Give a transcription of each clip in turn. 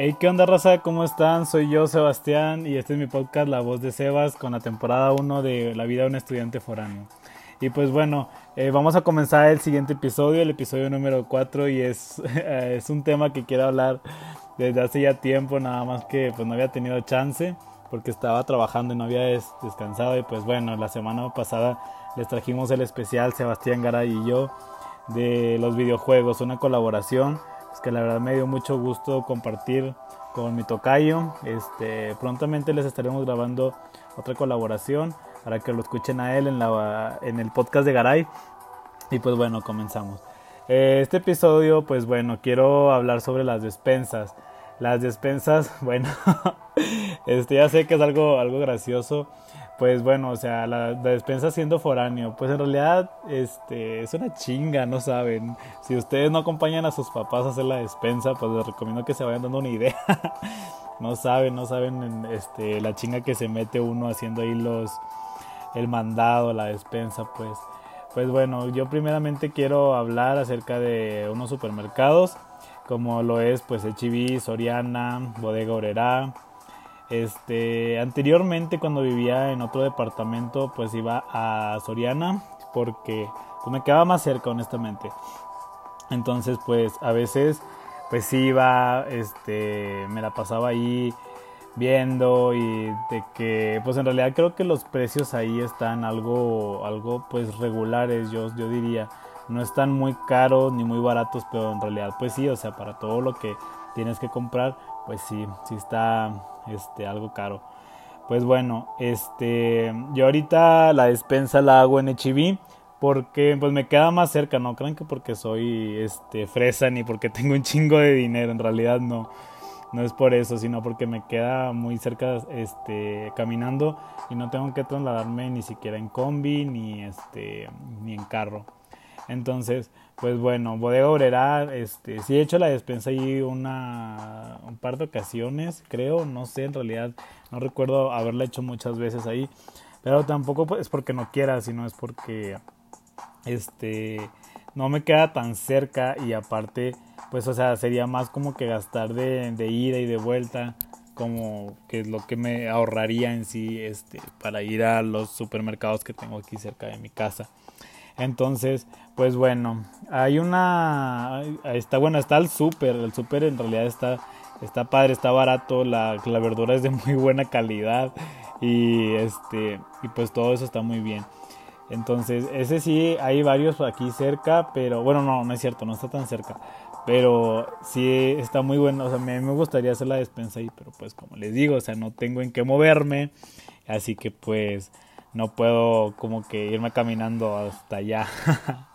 Hey, ¿qué onda, raza? ¿Cómo están? Soy yo, Sebastián, y este es mi podcast La Voz de Sebas con la temporada 1 de La vida de un estudiante foráneo. Y pues bueno, eh, vamos a comenzar el siguiente episodio, el episodio número 4, y es, es un tema que quiero hablar desde hace ya tiempo, nada más que pues no había tenido chance porque estaba trabajando y no había descansado. Y pues bueno, la semana pasada les trajimos el especial Sebastián Garay y yo de los videojuegos, una colaboración es que la verdad me dio mucho gusto compartir con mi tocayo. Este, prontamente les estaremos grabando otra colaboración para que lo escuchen a él en, la, en el podcast de Garay. Y pues bueno, comenzamos. Eh, este episodio, pues bueno, quiero hablar sobre las despensas. Las despensas, bueno, este ya sé que es algo, algo gracioso, pues bueno, o sea, la, despensa siendo foráneo, pues en realidad este, es una chinga, no saben. Si ustedes no acompañan a sus papás a hacer la despensa, pues les recomiendo que se vayan dando una idea. no saben, no saben este, la chinga que se mete uno haciendo ahí los, el mandado, la despensa, pues. Pues bueno, yo primeramente quiero hablar acerca de unos supermercados, como lo es pues HB, Soriana, Bodega Obrera, este, anteriormente cuando vivía en otro departamento, pues iba a Soriana porque pues, me quedaba más cerca, honestamente. Entonces, pues a veces pues iba, este, me la pasaba ahí viendo y de que pues en realidad creo que los precios ahí están algo algo pues regulares, yo yo diría. No están muy caros ni muy baratos, pero en realidad pues sí, o sea, para todo lo que tienes que comprar, pues sí, sí está este, algo caro. Pues bueno, este, yo ahorita la despensa la hago en HB porque pues me queda más cerca, no crean que porque soy este fresa ni porque tengo un chingo de dinero, en realidad no. No es por eso, sino porque me queda muy cerca este caminando y no tengo que trasladarme ni siquiera en combi ni este ni en carro. Entonces, pues bueno, Bodega Obrera, este, sí he hecho la despensa ahí una, un par de ocasiones, creo, no sé, en realidad no recuerdo haberla hecho muchas veces ahí, pero tampoco pues, es porque no quiera, sino es porque, este, no me queda tan cerca y aparte, pues, o sea, sería más como que gastar de, de ida y de vuelta, como que es lo que me ahorraría en sí, este, para ir a los supermercados que tengo aquí cerca de mi casa. Entonces, pues bueno, hay una, está bueno, está el súper, el súper en realidad está, está padre, está barato, la, la verdura es de muy buena calidad y este, y pues todo eso está muy bien. Entonces, ese sí, hay varios aquí cerca, pero bueno, no, no es cierto, no está tan cerca. Pero sí está muy bueno, o sea, me, me gustaría hacer la despensa ahí, pero pues como les digo, o sea, no tengo en qué moverme, así que pues no puedo como que irme caminando hasta allá.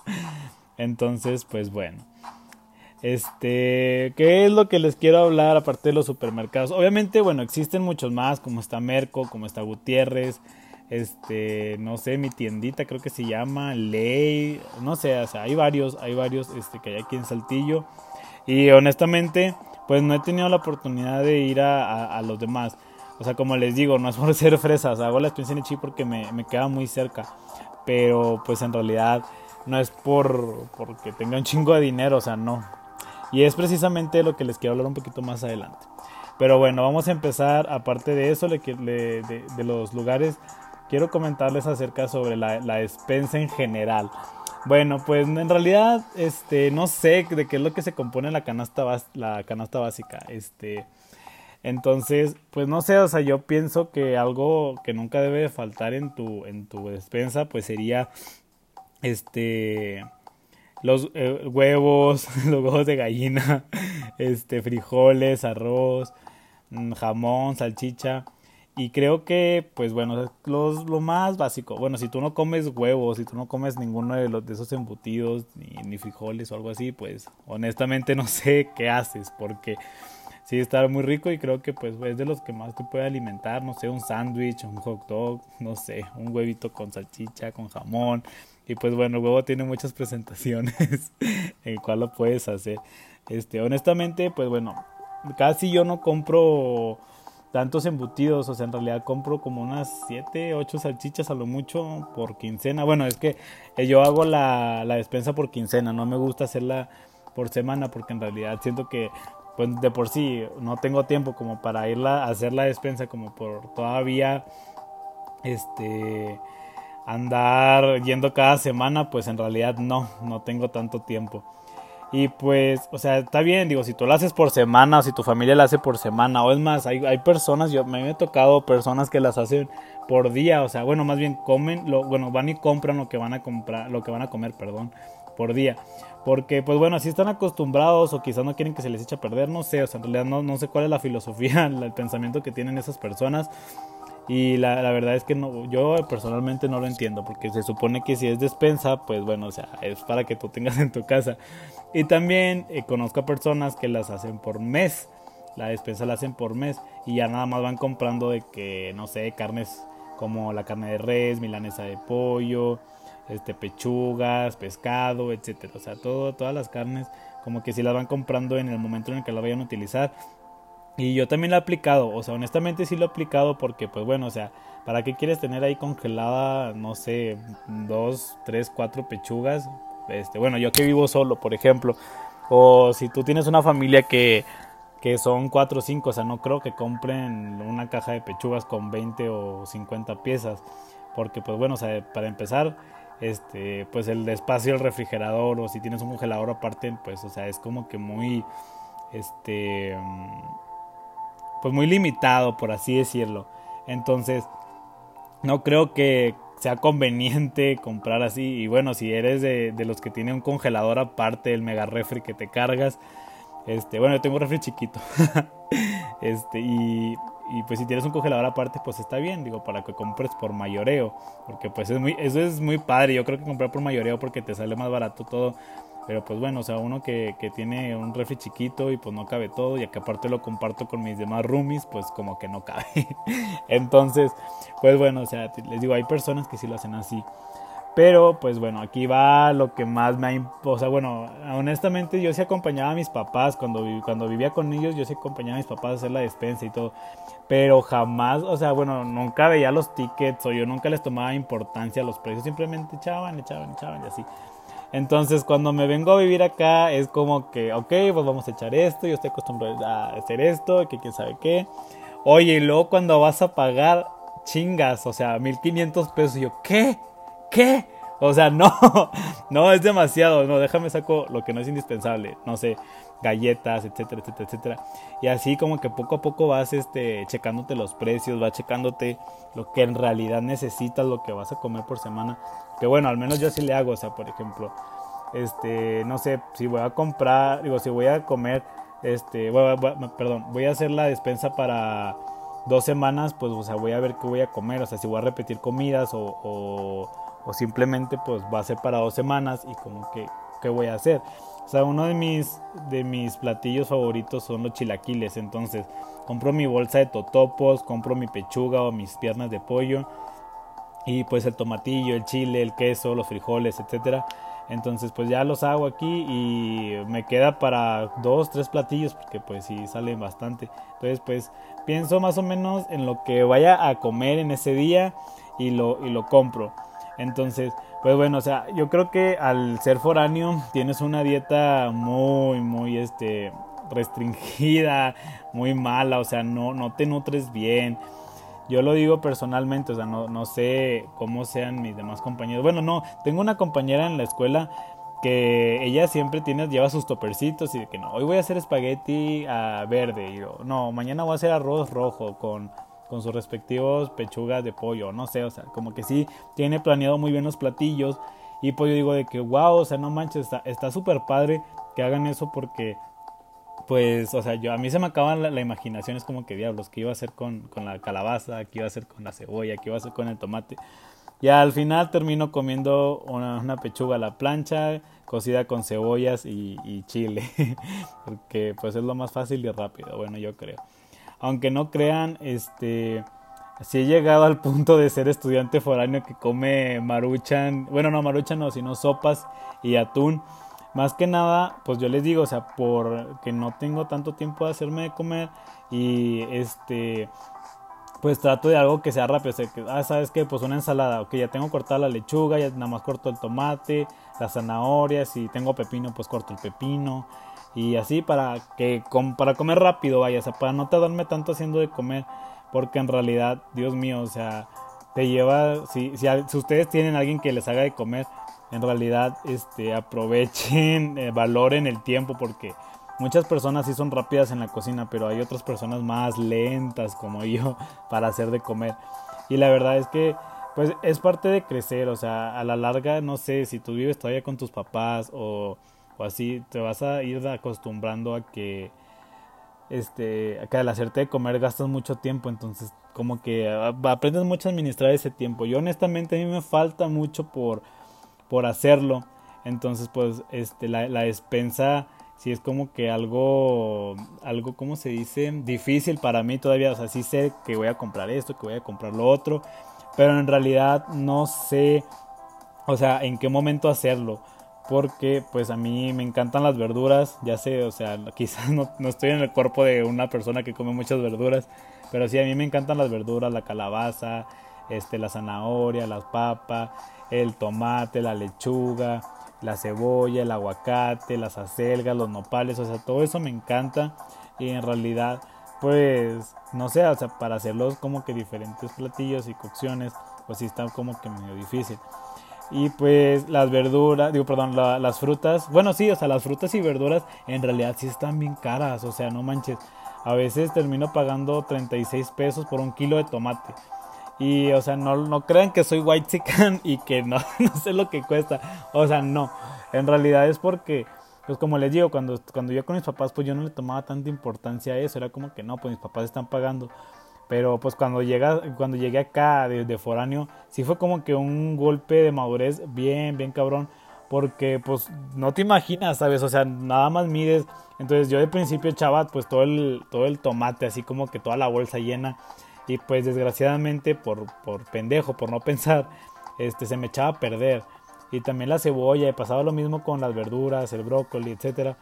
Entonces, pues bueno. Este, ¿qué es lo que les quiero hablar aparte de los supermercados? Obviamente, bueno, existen muchos más, como está Merco, como está Gutiérrez, este, no sé, mi tiendita creo que se llama Ley, no sé, o sea, hay varios, hay varios este, que hay aquí en Saltillo. Y honestamente, pues no he tenido la oportunidad de ir a los demás. O sea, como les digo, no es por ser fresas, hago la experiencia en Chi porque me, me, queda muy cerca. Pero pues en realidad no es por porque tenga un chingo de dinero, o sea, no. Y es precisamente lo que les quiero hablar un poquito más adelante. Pero bueno, vamos a empezar, aparte de eso, de, de, de los lugares, quiero comentarles acerca sobre la, la despensa en general. Bueno, pues en realidad, este, no sé de qué es lo que se compone la canasta, la canasta básica. Este, entonces, pues no sé, o sea, yo pienso que algo que nunca debe de faltar en tu, en tu despensa, pues sería este los eh, huevos, los huevos de gallina, este frijoles, arroz, mm, jamón, salchicha. Y creo que, pues bueno, los, lo más básico. Bueno, si tú no comes huevos, si tú no comes ninguno de, los, de esos embutidos, ni, ni frijoles o algo así, pues honestamente no sé qué haces, porque sí está muy rico y creo que pues es de los que más te puede alimentar, no sé, un sándwich, un hot dog, no sé, un huevito con salchicha, con jamón. Y pues bueno, el huevo tiene muchas presentaciones en cual lo puedes hacer. Este, honestamente, pues bueno, casi yo no compro tantos embutidos, o sea, en realidad compro como unas 7, 8 salchichas a lo mucho por quincena. Bueno, es que eh, yo hago la, la despensa por quincena, no me gusta hacerla por semana porque en realidad siento que pues de por sí no tengo tiempo como para ir a hacer la despensa como por todavía este andar yendo cada semana, pues en realidad no, no tengo tanto tiempo. Y pues, o sea, está bien, digo, si tú lo haces por semana, o si tu familia la hace por semana, o es más, hay, hay personas, yo me he tocado personas que las hacen por día, o sea, bueno, más bien comen, lo, bueno, van y compran lo que van a comprar, lo que van a comer, perdón, por día. Porque, pues bueno, así están acostumbrados o quizás no quieren que se les eche a perder, no sé, o sea, en realidad no, no sé cuál es la filosofía, el pensamiento que tienen esas personas. Y la, la, verdad es que no, yo personalmente no lo entiendo, porque se supone que si es despensa, pues bueno, o sea, es para que tú tengas en tu casa. Y también eh, conozco a personas que las hacen por mes, la despensa la hacen por mes y ya nada más van comprando de que, no sé, carnes como la carne de res, milanesa de pollo, este, pechugas, pescado, etcétera. O sea, todo, todas las carnes como que si las van comprando en el momento en el que la vayan a utilizar y yo también lo he aplicado, o sea, honestamente sí lo he aplicado porque, pues bueno, o sea, ¿para qué quieres tener ahí congelada, no sé, dos, tres, cuatro pechugas? Este, bueno, yo que vivo solo, por ejemplo, o si tú tienes una familia que, que son cuatro o cinco, o sea, no creo que compren una caja de pechugas con 20 o 50 piezas, porque, pues bueno, o sea, para empezar, este, pues el espacio del refrigerador o si tienes un congelador aparte, pues, o sea, es como que muy, este pues muy limitado, por así decirlo. Entonces, no creo que sea conveniente comprar así. Y bueno, si eres de, de los que tiene un congelador aparte del mega refri que te cargas, este, bueno, yo tengo un refri chiquito. este, y, y, pues si tienes un congelador aparte, pues está bien, digo, para que compres por mayoreo. Porque pues es muy, eso es muy padre. Yo creo que comprar por mayoreo porque te sale más barato todo. Pero pues bueno, o sea, uno que, que, tiene un refri chiquito y pues no cabe todo, y que aparte lo comparto con mis demás roomies, pues como que no cabe. Entonces, pues bueno, o sea, les digo, hay personas que sí lo hacen así. Pero pues bueno, aquí va lo que más me ha... O sea, bueno, honestamente yo sí acompañaba a mis papás cuando, cuando vivía con ellos, yo sí acompañaba a mis papás a hacer la despensa y todo. Pero jamás, o sea, bueno, nunca veía los tickets o yo nunca les tomaba importancia a los precios, simplemente echaban, echaban, echaban y así. Entonces, cuando me vengo a vivir acá, es como que, ok, pues vamos a echar esto, yo estoy acostumbrado a hacer esto, que quién sabe qué. Oye, y luego cuando vas a pagar, chingas, o sea, 1500 pesos, y yo, ¿qué? ¿Qué? O sea, no, no es demasiado, no, déjame saco lo que no es indispensable, no sé, galletas, etcétera, etcétera, etcétera. Y así como que poco a poco vas este, checándote los precios, vas checándote lo que en realidad necesitas, lo que vas a comer por semana. Que bueno, al menos yo así le hago, o sea, por ejemplo, este, no sé, si voy a comprar, digo, si voy a comer, este, perdón, voy a hacer la despensa para dos semanas, pues, o sea, voy a ver qué voy a comer, o sea, si voy a repetir comidas o, o, o simplemente, pues, va a ser para dos semanas y como que, ¿qué voy a hacer? O sea, uno de mis, de mis platillos favoritos son los chilaquiles, entonces compro mi bolsa de totopos, compro mi pechuga o mis piernas de pollo y pues el tomatillo, el chile, el queso, los frijoles, etcétera. Entonces pues ya los hago aquí y me queda para dos, tres platillos porque pues sí salen bastante. Entonces pues pienso más o menos en lo que vaya a comer en ese día y lo, y lo compro. Entonces pues bueno, o sea, yo creo que al ser foráneo tienes una dieta muy, muy este restringida, muy mala, o sea, no, no te nutres bien. Yo lo digo personalmente, o sea, no, no sé cómo sean mis demás compañeros. Bueno, no, tengo una compañera en la escuela que ella siempre tiene, lleva sus topercitos y de que no, hoy voy a hacer espagueti a verde, y yo, no, mañana voy a hacer arroz rojo con, con sus respectivos pechugas de pollo, no sé, o sea, como que sí tiene planeado muy bien los platillos y pues yo digo de que wow, o sea, no manches, está súper padre que hagan eso porque pues, o sea, yo a mí se me acaba la, imaginación, es como que diablos, ¿qué iba a hacer con, con, la calabaza? ¿Qué iba a hacer con la cebolla? ¿Qué iba a hacer con el tomate? Y al final termino comiendo una, pechuga a la plancha, cocida con cebollas y chile, porque pues es lo más fácil y rápido, bueno, yo creo. Aunque no crean, este, si he llegado al punto de ser estudiante foráneo que come maruchan, bueno, no maruchan no, sino sopas y atún. Más que nada, pues yo les digo, o sea, porque no tengo tanto tiempo de hacerme de comer y este pues trato de algo que sea rápido, o sea, que, ah, sabes que pues una ensalada, ok, ya tengo cortada la lechuga, ya nada más corto el tomate, las zanahorias, si tengo pepino, pues corto el pepino, y así para que para comer rápido, vaya, o sea, para no tardarme tanto haciendo de comer, porque en realidad, Dios mío, o sea, te lleva, si, si, si ustedes tienen a alguien que les haga de comer, en realidad este, aprovechen, eh, valoren el tiempo porque muchas personas sí son rápidas en la cocina, pero hay otras personas más lentas como yo para hacer de comer. Y la verdad es que pues es parte de crecer, o sea, a la larga, no sé, si tú vives todavía con tus papás o, o así, te vas a ir acostumbrando a que este, al hacerte de comer gastas mucho tiempo, entonces como que aprendes mucho a administrar ese tiempo. Yo honestamente a mí me falta mucho por por hacerlo. Entonces, pues, este, la, la despensa sí es como que algo, algo, ¿cómo se dice? Difícil para mí todavía. O sea, sí sé que voy a comprar esto, que voy a comprar lo otro, pero en realidad no sé, o sea, en qué momento hacerlo. Porque pues a mí me encantan las verduras, ya sé, o sea, quizás no, no estoy en el cuerpo de una persona que come muchas verduras, pero sí a mí me encantan las verduras, la calabaza, este, la zanahoria, las papas, el tomate, la lechuga, la cebolla, el aguacate, las acelgas, los nopales, o sea, todo eso me encanta y en realidad pues no sé, o sea, para hacerlos como que diferentes platillos y cocciones, pues sí está como que medio difícil. Y pues las verduras, digo, perdón, las frutas, bueno, sí, o sea, las frutas y verduras en realidad sí están bien caras, o sea, no manches. A veces termino pagando 36 pesos por un kilo de tomate. Y, o sea, no, no crean que soy white chicken y que no, no sé lo que cuesta. O sea, no. En realidad es porque, pues como les digo, cuando, cuando yo con mis papás, pues yo no le tomaba tanta importancia a eso. Era como que no, pues mis papás están pagando. Pero pues cuando, llega, cuando llegué acá de, foráneo, sí fue como que un golpe de madurez bien, bien cabrón. Porque pues no te imaginas, ¿sabes? O sea, nada más mides. Entonces yo de principio echaba pues todo el, todo el tomate, así como que toda la bolsa llena. Y pues desgraciadamente por, por pendejo, por no pensar, este, se me echaba a perder. Y también la cebolla, y pasaba lo mismo con las verduras, el brócoli, etcétera.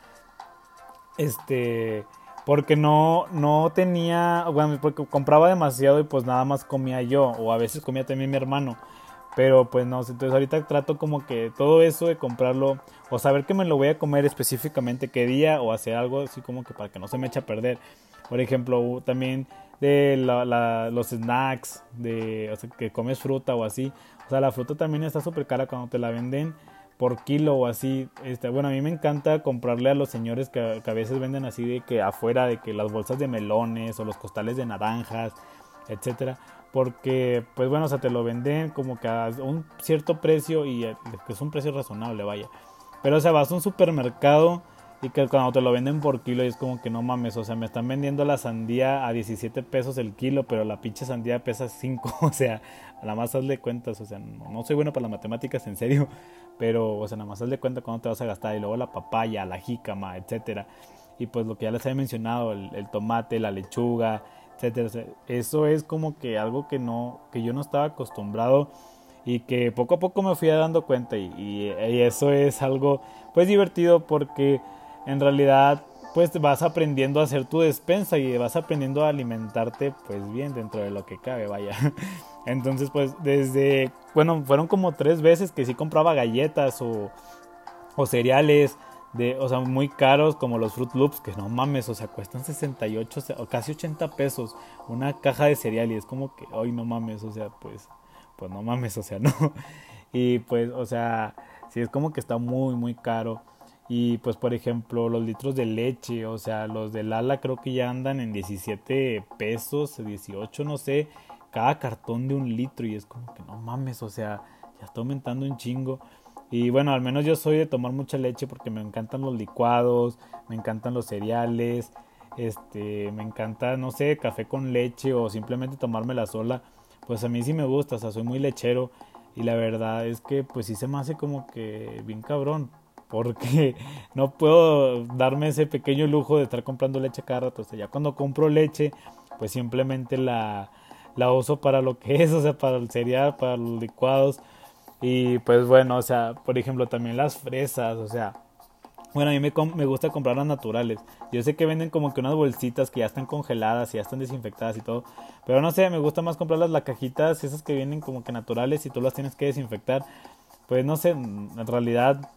Este, porque no, no tenía, bueno, porque compraba demasiado y pues nada más comía yo, o a veces comía también mi hermano. Pero pues no, entonces ahorita trato como que todo eso de comprarlo, o saber que me lo voy a comer específicamente qué día, o hacer algo así como que para que no se me eche a perder. Por ejemplo, también de los snacks, de que comes fruta o así. O sea, la fruta también está súper cara cuando te la venden por kilo o así. Este, bueno, a mí me encanta comprarle a los señores que, a veces venden así de que afuera, de que las bolsas de melones o los costales de naranjas, etcétera. Porque, pues bueno, o sea, te lo venden como que a un cierto precio y eh, que es un precio razonable, vaya. Pero, o sea, vas a un supermercado y que cuando te lo venden por kilo y es como que no mames, o sea, me están vendiendo la sandía a 17 pesos el kilo, pero la pinche sandía pesa 5, o sea, a la más hazle cuentas, o sea, no, soy bueno para las matemáticas en serio, pero, o sea, nada más hazle cuenta cuánto te vas a gastar y luego la papaya, la jícama, etcétera. Y pues lo que ya les había mencionado, el, tomate, la lechuga, etcétera. eso es como que algo que no, que yo no estaba acostumbrado y que poco a poco me fui dando cuenta y, y eso es algo pues divertido porque en realidad pues vas aprendiendo a hacer tu despensa y vas aprendiendo a alimentarte pues bien dentro de lo que cabe, vaya. Entonces pues desde, bueno, fueron como tres veces que sí compraba galletas o, o cereales de, o sea, muy caros como los Fruit Loops, que no mames, o sea, cuestan 68 o casi 80 pesos una caja de cereal y es como que, hoy no mames, o sea, pues, pues no mames, o sea, no. Y pues, o sea, sí es como que está muy, muy caro. Y pues por ejemplo los litros de leche, o sea, los del ala creo que ya andan en 17 pesos, 18 no sé, cada cartón de un litro y es como que no mames, o sea, ya está aumentando un chingo. Y bueno, al menos yo soy de tomar mucha leche porque me encantan los licuados, me encantan los cereales, este, me encanta, no sé, café con leche o simplemente tomármela sola. Pues a mí sí me gusta, o sea, soy muy lechero y la verdad es que pues sí se me hace como que bien cabrón porque no puedo darme ese pequeño lujo de estar comprando leche cada rato. O sea, ya cuando compro leche, pues simplemente la, la uso para lo que es, o sea, para el cereal, para los licuados. Y pues bueno, o sea, por ejemplo, también las fresas, o sea, bueno, a mí me, me gusta comprar las naturales. Yo sé que venden como que unas bolsitas que ya están congeladas y ya están desinfectadas y todo. Pero no sé, me gusta más comprarlas las cajitas, esas que vienen como que naturales y tú las tienes que desinfectar. Pues no sé, en realidad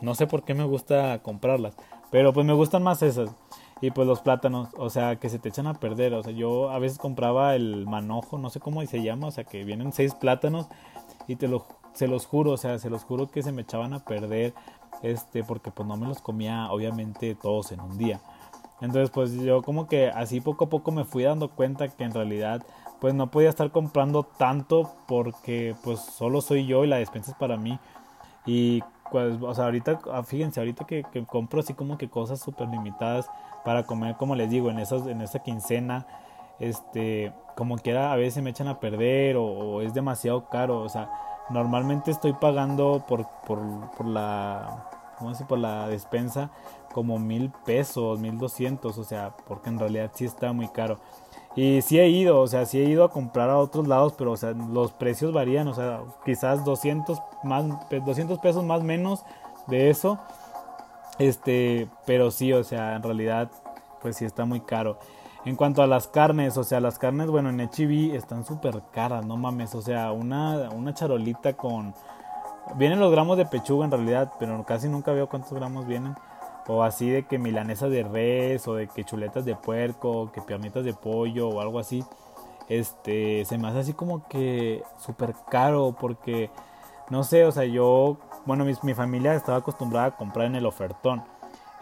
no sé por qué me gusta comprarlas. Pero pues me gustan más esas. Y pues los plátanos, o sea, que se te echan a perder. O sea, yo a veces compraba el manojo, no sé cómo se llama, o sea, que vienen seis plátanos y te lo, se los juro, o sea, se los juro que se me echaban a perder, este, porque pues no me los comía obviamente todos en un día. Entonces pues yo como que así poco a poco me fui dando cuenta que en realidad pues no podía estar comprando tanto porque pues solo soy yo y la despensa es para mí. Y o sea, ahorita, ah, fíjense, ahorita que, compro así como que cosas súper limitadas para comer, como les digo, en, esas, en esa quincena, este, como quiera, a veces me echan a perder o, es demasiado caro, o sea, normalmente estoy pagando por, por, la, ¿cómo por la despensa como mil pesos, mil doscientos, o sea, porque en realidad sí está muy caro. Y sí he ido, o sea, sí he ido a comprar a otros lados, pero o sea, los precios varían, o sea, quizás 200 más 200 pesos más menos de eso. Este, pero sí, o sea, en realidad pues sí está muy caro. En cuanto a las carnes, o sea, las carnes, bueno, en HB están súper caras, no mames, o sea, una, una charolita con... Vienen los gramos de pechuga en realidad, pero casi nunca veo cuántos gramos vienen. O así de que milanesas de res, o de que chuletas de puerco, que piernitas de pollo, o algo así. Este, se me hace así como que súper caro, porque, no sé, o sea, yo, bueno, mi, mi familia estaba acostumbrada a comprar en el ofertón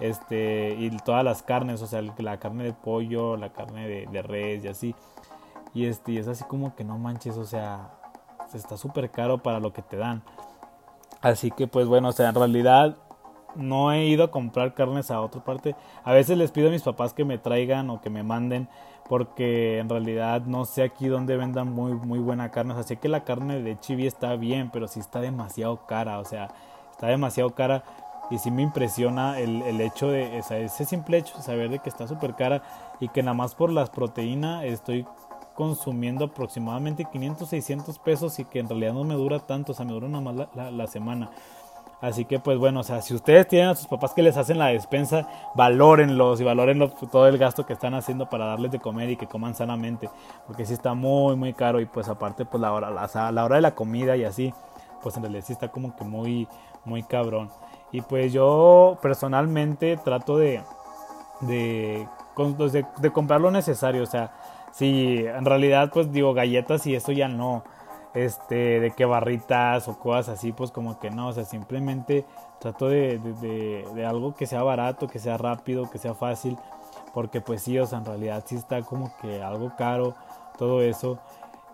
este y todas las carnes, o sea, la carne de pollo, la carne de, de res y así. Y este y es así como que no manches, o sea, está súper caro para lo que te dan. Así que pues bueno, o sea, en realidad no he ido a comprar carnes a otra parte. A veces les pido a mis papás que me traigan o que me manden porque en realidad no sé aquí dónde vendan muy muy buena carne. O sea, sé que la carne de chivi está bien, pero sí está demasiado cara, o sea, está demasiado cara y sí me impresiona el, el hecho de ese simple hecho saber de que está súper cara y que nada más por las proteínas estoy consumiendo aproximadamente 500 600 pesos y que en realidad no me dura tanto o sea me dura nada más la semana Así que pues bueno, o sea, si ustedes tienen a sus papás que les hacen la despensa, valórenlos y valórenlo todo el gasto que están haciendo para darles de comer y que coman sanamente, porque sí está muy muy caro y pues aparte pues la hora la, hora de la comida y así, pues en realidad sí está como que muy muy cabrón. Y pues yo personalmente trato de de, pues, de, de comprar lo necesario, o sea, si en realidad pues digo galletas y eso ya no este, de que barritas o cosas así, pues como que no, o sea, simplemente trato de, de, de, algo que sea barato, que sea rápido, que sea fácil, porque pues sí, o sea, en realidad sí está como que algo caro, todo eso.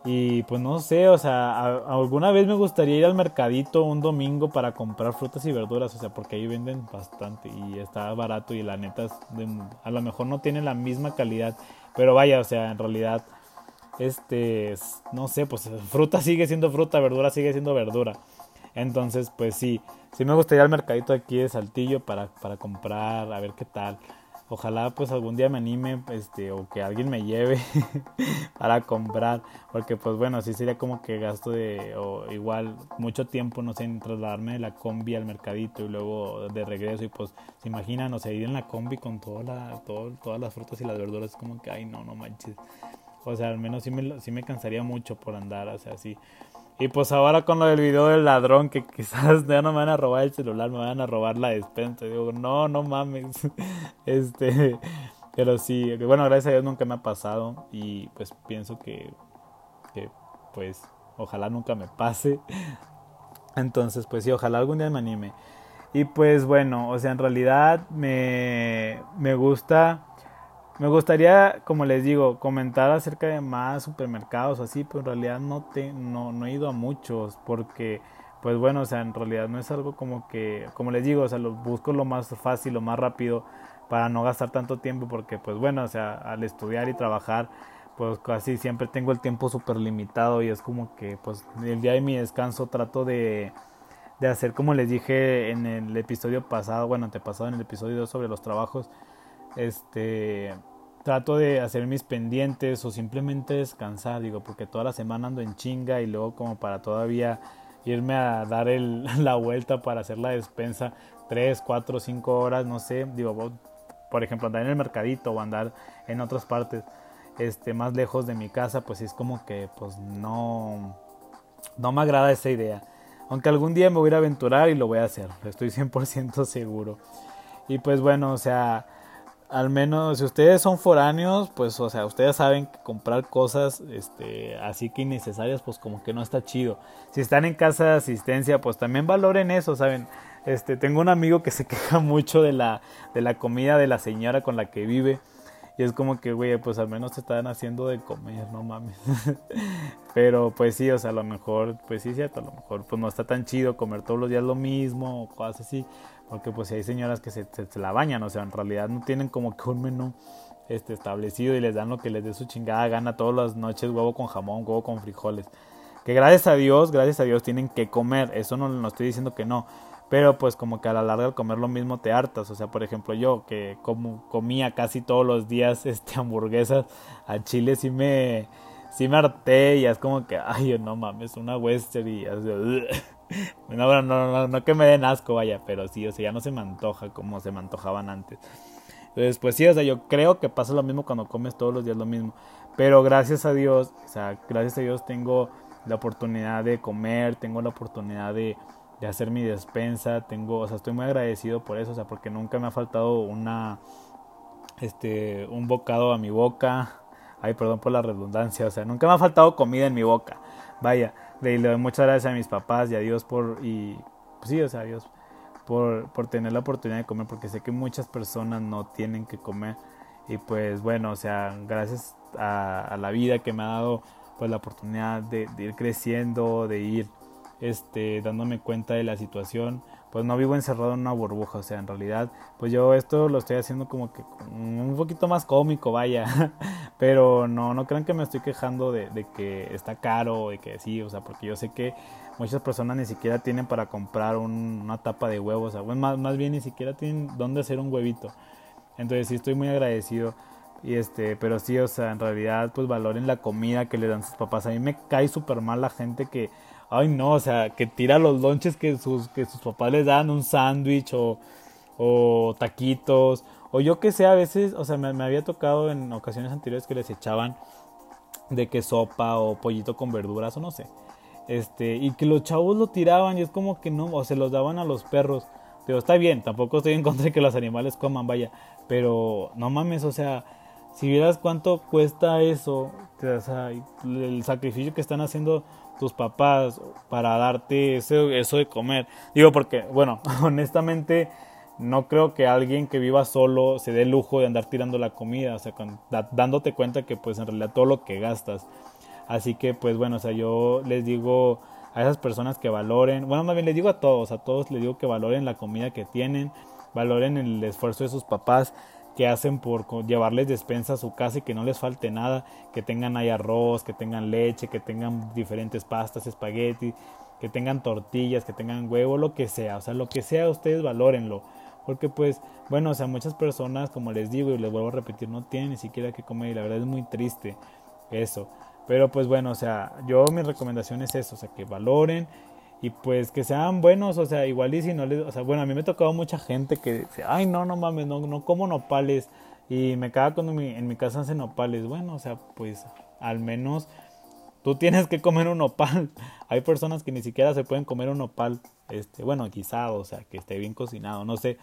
Y pues no sé, o sea, alguna vez me gustaría ir al mercadito un domingo para comprar frutas y verduras, o sea, porque ahí venden bastante y está barato y la neta a lo mejor no tiene la misma calidad, pero vaya, o sea, en realidad este, no sé, pues fruta sigue siendo fruta, verdura sigue siendo verdura. Entonces, pues sí, sí me gustaría al mercadito aquí de Saltillo para, para comprar, a ver qué tal. Ojalá pues algún día me anime, este, o que alguien me lleve para comprar, porque pues bueno, sí sería como que gasto de, o igual mucho tiempo, no sé, en trasladarme de la combi al mercadito y luego de regreso y pues se imaginan, o sea, ir en la combi con todas las frutas y las verduras, como que, ay no, no manches, o sea, al menos sí me, sí me cansaría mucho por andar, o sea, así. Y pues ahora con lo del video del ladrón, que quizás ya no me van a robar el celular, me van a robar la despensa. Digo, no, no mames. Este, pero sí, bueno, gracias a Dios nunca me ha pasado. Y pues pienso que, que pues, ojalá nunca me pase. Entonces, pues sí, ojalá algún día me anime. Y pues bueno, o sea, en realidad me, me gusta me gustaría, como les digo, comentar acerca de más supermercados así, pero en realidad no, te, no, no he ido a muchos porque, pues bueno, o sea, en realidad no es algo como que, como les digo, o sea, lo busco lo más fácil, lo más rápido para no gastar tanto tiempo porque, pues bueno, o sea, al estudiar y trabajar, pues casi siempre tengo el tiempo súper limitado y es como que, pues el día de mi descanso trato de, de hacer como les dije en el episodio pasado, bueno, antepasado en el episodio sobre los trabajos, este trato de hacer mis pendientes o simplemente descansar, digo, porque toda la semana ando en chinga y luego como para todavía irme a dar la vuelta para hacer la despensa 3, 4, 5 horas, no sé, digo, por ejemplo, andar en el mercadito o andar en otras partes este más lejos de mi casa, pues es como que pues no no me agrada esa idea. Aunque algún día me voy a aventurar y lo voy a hacer, estoy 100% seguro. Y pues bueno, o sea, al menos si ustedes son foráneos, pues o sea, ustedes saben que comprar cosas este así que innecesarias pues como que no está chido. Si están en casa de asistencia, pues también valoren eso, ¿saben? Este, tengo un amigo que se queja mucho de la de la comida de la señora con la que vive. Y es como que, güey, pues al menos te están haciendo de comer, no mames. Pero pues sí, o sea, a lo mejor, pues sí cierto, a lo mejor pues no está tan chido comer todos los días lo mismo o cosas así. Porque pues si hay señoras que se, se, la bañan, o sea, en realidad no tienen como que un menú este, establecido y les dan lo que les dé su chingada gana todas las noches, huevo con jamón, huevo con frijoles. Que gracias a Dios, gracias a Dios tienen que comer, eso no, no estoy diciendo que no. Pero pues como que a la larga al comer lo mismo te hartas. O sea, por ejemplo, yo que como, comía casi todos los días este hamburguesas a chile sí me sí me harté y es como que ay no mames, una western y no, no, no, no, que me den asco, vaya, pero sí, o sea, ya no se me antoja como se me antojaban antes. Entonces, pues sí, o sea, yo creo que pasa lo mismo cuando comes todos los días lo mismo. Pero gracias a Dios, o sea, gracias a Dios tengo la oportunidad de comer, tengo la oportunidad de, de hacer mi despensa, tengo, o sea, estoy muy agradecido por eso, o sea, porque nunca me ha faltado una, este, un bocado a mi boca. Ay, perdón por la redundancia, o sea, nunca me ha faltado comida en mi boca. Vaya, le doy muchas gracias a mis papás y a Dios por, y pues sí, o sea, a Dios por, por tener la oportunidad de comer, porque sé que muchas personas no tienen que comer. Y pues bueno, o sea, gracias a, la vida que me ha dado pues la oportunidad de, de, ir creciendo, de ir este, dándome cuenta de la situación, pues no vivo encerrado en una burbuja, o sea, en realidad, pues yo esto lo estoy haciendo como que un poquito más cómico, vaya, pero no, no crean que me estoy quejando de, de que está caro, de que sí, o sea, porque yo sé que muchas personas ni siquiera tienen para comprar una tapa de huevos, o sea, más, más bien ni siquiera tienen dónde hacer un huevito, entonces sí estoy muy agradecido. Y este, pero sí, o sea, en realidad, pues valoren la comida que le dan sus papás. A mí me cae súper mal la gente que, ay no, o sea, que tira los lonches que sus, que sus papás les dan, un sándwich o, o taquitos, o yo que sé, a veces, o sea, me, había tocado en ocasiones anteriores que les echaban de que sopa o pollito con verduras o no sé, este, y que los chavos lo tiraban y es como que no, o se los daban a los perros, pero está bien, tampoco estoy en contra de que los animales coman, vaya, pero no mames, o sea, si vieras cuánto cuesta eso, o sea, el sacrificio que están haciendo tus papás para darte eso, eso de comer. Digo porque, bueno, honestamente no creo que alguien que viva solo se dé el lujo de andar tirando la comida, o sea, dándote cuenta que pues en realidad todo lo que gastas. Así que pues bueno, o sea, yo les digo a esas personas que valoren, bueno, más bien les digo a todos, a todos les digo que valoren la comida que tienen, valoren el esfuerzo de sus papás que hacen por llevarles despensa a su casa y que no les falte nada, que tengan ahí arroz, que tengan leche, que tengan diferentes pastas, espagueti, que tengan tortillas, que tengan huevo, lo que sea, o sea, lo que sea ustedes valórenlo, porque pues, bueno, o sea, muchas personas, como les digo y les vuelvo a repetir, no tienen ni siquiera que comer y la verdad es muy triste eso, pero pues bueno, o sea, yo mi recomendación es eso, o sea, que valoren y pues que sean buenos, o sea, igual les, o sea, bueno, a mí me ha tocado mucha gente que dice, ay, no, no mames, no, no como nopales y me caga cuando mi, en mi casa hacen nopales, bueno, o sea, pues al menos tú tienes que comer un nopal, hay personas que ni siquiera se pueden comer un nopal, este, bueno, guisado, o sea, que esté bien cocinado, no sé,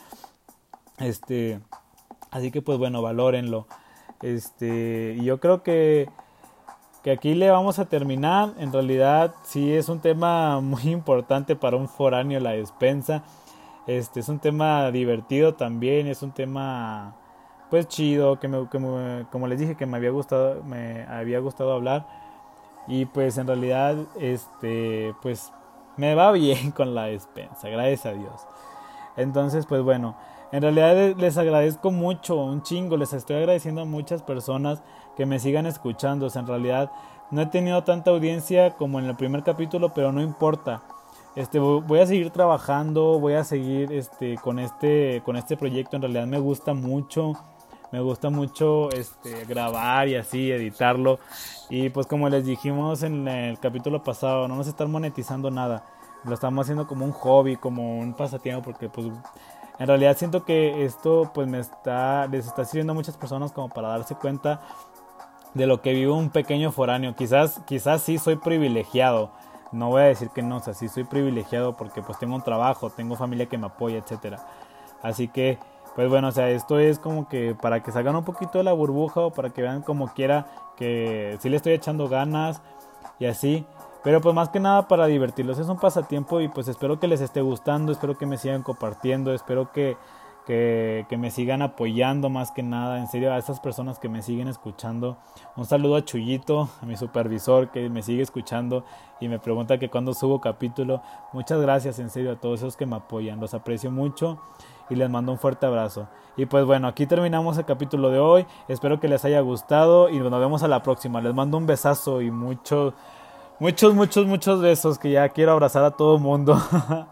este, así que pues bueno, valórenlo, este, yo creo que que aquí le vamos a terminar. En realidad sí es un tema muy importante para un foráneo la despensa. Este es un tema divertido también, es un tema pues chido que, me, como les dije que me había gustado me había gustado hablar y pues en realidad este pues me va bien con la despensa, gracias a Dios. Entonces, pues bueno, en realidad les agradezco mucho, un chingo, les estoy agradeciendo a muchas personas que me sigan escuchando. en realidad no he tenido tanta audiencia como en el primer capítulo, pero no importa. Este, voy a seguir trabajando, voy a seguir este, con, este, con este proyecto. En realidad me gusta mucho, me gusta mucho este, grabar y así, editarlo. Y pues como les dijimos en el capítulo pasado, no nos están monetizando nada. Lo estamos haciendo como un hobby, como un pasatiempo, porque pues en realidad siento que esto pues me está, les está sirviendo a muchas personas como para darse cuenta de lo que vive un pequeño foráneo. Quizás, quizás sí soy privilegiado. No voy a decir que no, o sea, sí soy privilegiado porque pues tengo un trabajo, tengo familia que me apoya, etcétera. Así que, pues bueno, o sea, esto es como que para que salgan un poquito de la burbuja o para que vean como quiera que sí le estoy echando ganas y así. Pero pues más que nada para divertirlos, es un pasatiempo y pues espero que les esté gustando, espero que me sigan compartiendo, espero que, que, me sigan apoyando más que nada, en serio a esas personas que me siguen escuchando. Un saludo a Chuyito, a mi supervisor que me sigue escuchando y me pregunta que cuando subo capítulo. Muchas gracias en serio a todos esos que me apoyan, los aprecio mucho y les mando un fuerte abrazo. Y pues bueno, aquí terminamos el capítulo de hoy. Espero que les haya gustado y nos vemos a la próxima. Les mando un besazo y muchos, muchos, muchos, muchos besos que ya quiero abrazar a todo mundo.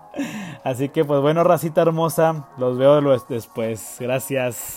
Así que pues bueno, racita hermosa, los veo después. Gracias.